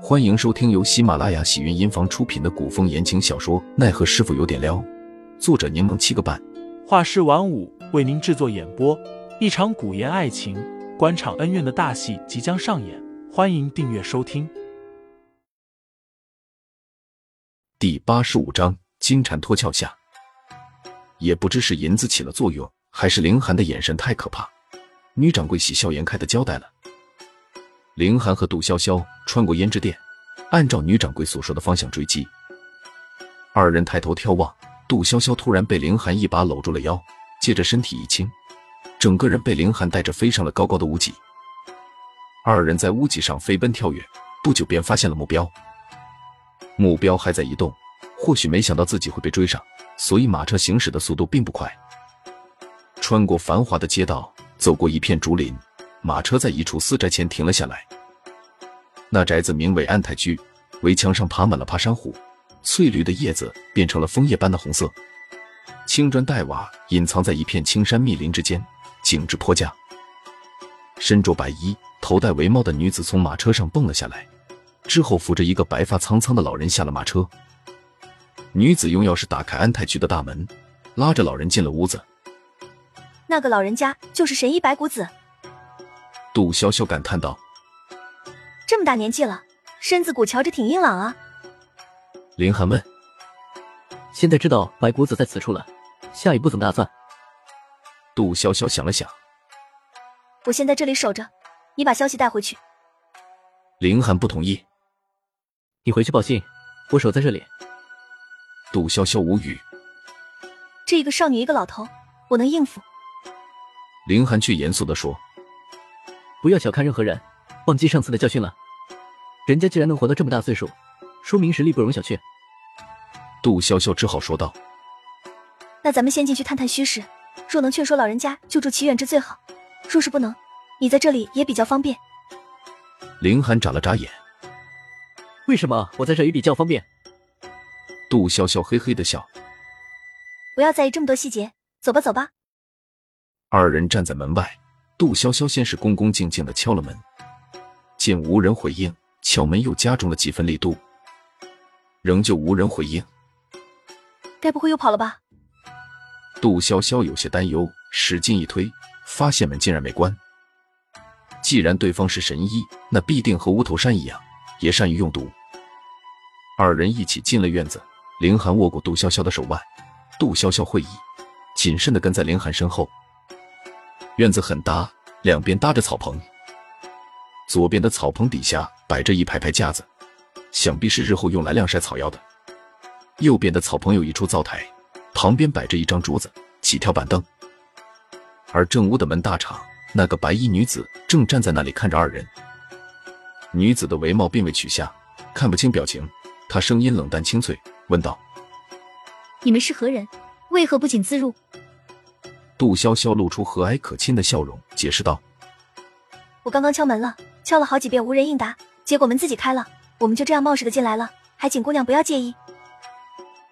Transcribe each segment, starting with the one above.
欢迎收听由喜马拉雅喜云音房出品的古风言情小说《奈何师傅有点撩》，作者柠檬七个半，画师晚舞为您制作演播。一场古言爱情、官场恩怨的大戏即将上演，欢迎订阅收听。第八十五章：金蝉脱壳下。也不知是银子起了作用，还是凌寒的眼神太可怕。女掌柜喜笑颜开的交代了。凌寒和杜潇潇穿过胭脂店，按照女掌柜所说的方向追击。二人抬头眺望，杜潇潇突然被凌寒一把搂住了腰，接着身体一轻，整个人被凌寒带着飞上了高高的屋脊。二人在屋脊上飞奔跳跃，不久便发现了目标。目标还在移动，或许没想到自己会被追上，所以马车行驶的速度并不快。穿过繁华的街道，走过一片竹林。马车在一处私宅前停了下来。那宅子名为安泰居，围墙上爬满了爬山虎，翠绿的叶子变成了枫叶般的红色。青砖黛瓦隐藏在一片青山密林之间，景致颇佳。身着白衣、头戴围帽的女子从马车上蹦了下来，之后扶着一个白发苍苍的老人下了马车。女子用钥匙打开安泰居的大门，拉着老人进了屋子。那个老人家就是神医白骨子。杜潇潇感叹道：“这么大年纪了，身子骨瞧着挺硬朗啊。”林寒问：“现在知道白骨子在此处了，下一步怎么打算？”杜潇潇想了想：“我先在这里守着，你把消息带回去。”林寒不同意：“你回去报信，我守在这里。”杜潇潇无语：“这一个少女，一个老头，我能应付。”林寒却严肃的说。不要小看任何人，忘记上次的教训了。人家既然能活到这么大岁数，说明实力不容小觑。杜潇潇只好说道：“那咱们先进去探探虚实，若能劝说老人家救助齐远之最好；若是不能，你在这里也比较方便。”林寒眨了眨眼：“为什么我在这里比较方便？”杜潇潇嘿嘿的笑：“不要在意这么多细节，走吧，走吧。”二人站在门外。杜潇潇先是恭恭敬敬的敲了门，见无人回应，敲门又加重了几分力度，仍旧无人回应。该不会又跑了吧？杜潇潇有些担忧，使劲一推，发现门竟然没关。既然对方是神医，那必定和乌头山一样，也善于用毒。二人一起进了院子，凌寒握过杜潇潇的手腕，杜潇潇会意，谨慎的跟在凌寒身后。院子很大，两边搭着草棚。左边的草棚底下摆着一排排架子，想必是日后用来晾晒草药的。右边的草棚有一处灶台，旁边摆着一张桌子、几条板凳。而正屋的门大敞，那个白衣女子正站在那里看着二人。女子的围帽并未取下，看不清表情。她声音冷淡清脆，问道：“你们是何人？为何不请自入？”杜潇潇露出和蔼可亲的笑容，解释道：“我刚刚敲门了，敲了好几遍无人应答，结果门自己开了，我们就这样冒失的进来了，还请姑娘不要介意。”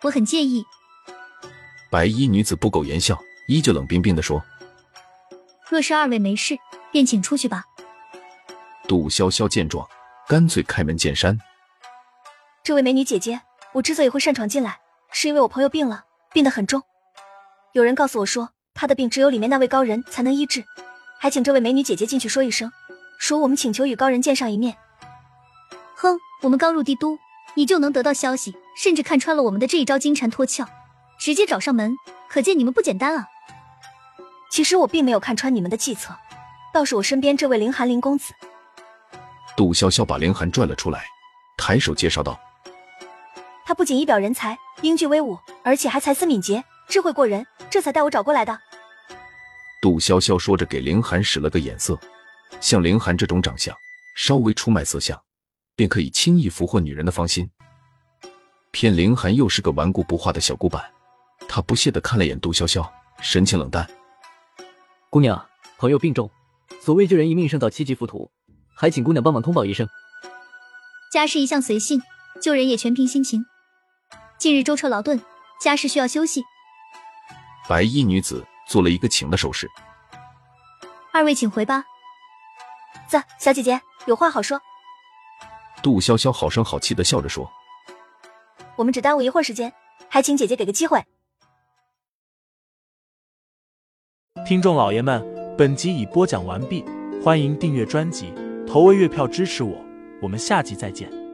我很介意。白衣女子不苟言笑，依旧冷冰冰的说：“若是二位没事，便请出去吧。”杜潇潇见状，干脆开门见山：“这位美女姐姐，我之所以会擅闯进来，是因为我朋友病了，病得很重。有人告诉我说。”他的病只有里面那位高人才能医治，还请这位美女姐姐进去说一声，说我们请求与高人见上一面。哼，我们刚入帝都，你就能得到消息，甚至看穿了我们的这一招金蝉脱壳，直接找上门，可见你们不简单啊！其实我并没有看穿你们的计策，倒是我身边这位凌寒林公子。杜潇潇把凌寒拽了出来，抬手介绍道：“他不仅仪表人才，英俊威武，而且还才思敏捷，智慧过人，这才带我找过来的。”杜潇潇说着，给凌寒使了个眼色。像凌寒这种长相，稍微出卖色相，便可以轻易俘获女人的芳心。偏凌寒又是个顽固不化的小古板，他不屑的看了眼杜潇潇，神情冷淡：“姑娘，朋友病重，所谓救人一命胜造七级浮屠，还请姑娘帮忙通报一声。”家事一向随性，救人也全凭心情。近日舟车劳顿，家事需要休息。白衣女子。做了一个请的手势，二位请回吧。子小姐姐有话好说。杜潇潇好声好气的笑着说：“我们只耽误一会儿时间，还请姐姐给个机会。”听众老爷们，本集已播讲完毕，欢迎订阅专辑，投喂月票支持我，我们下集再见。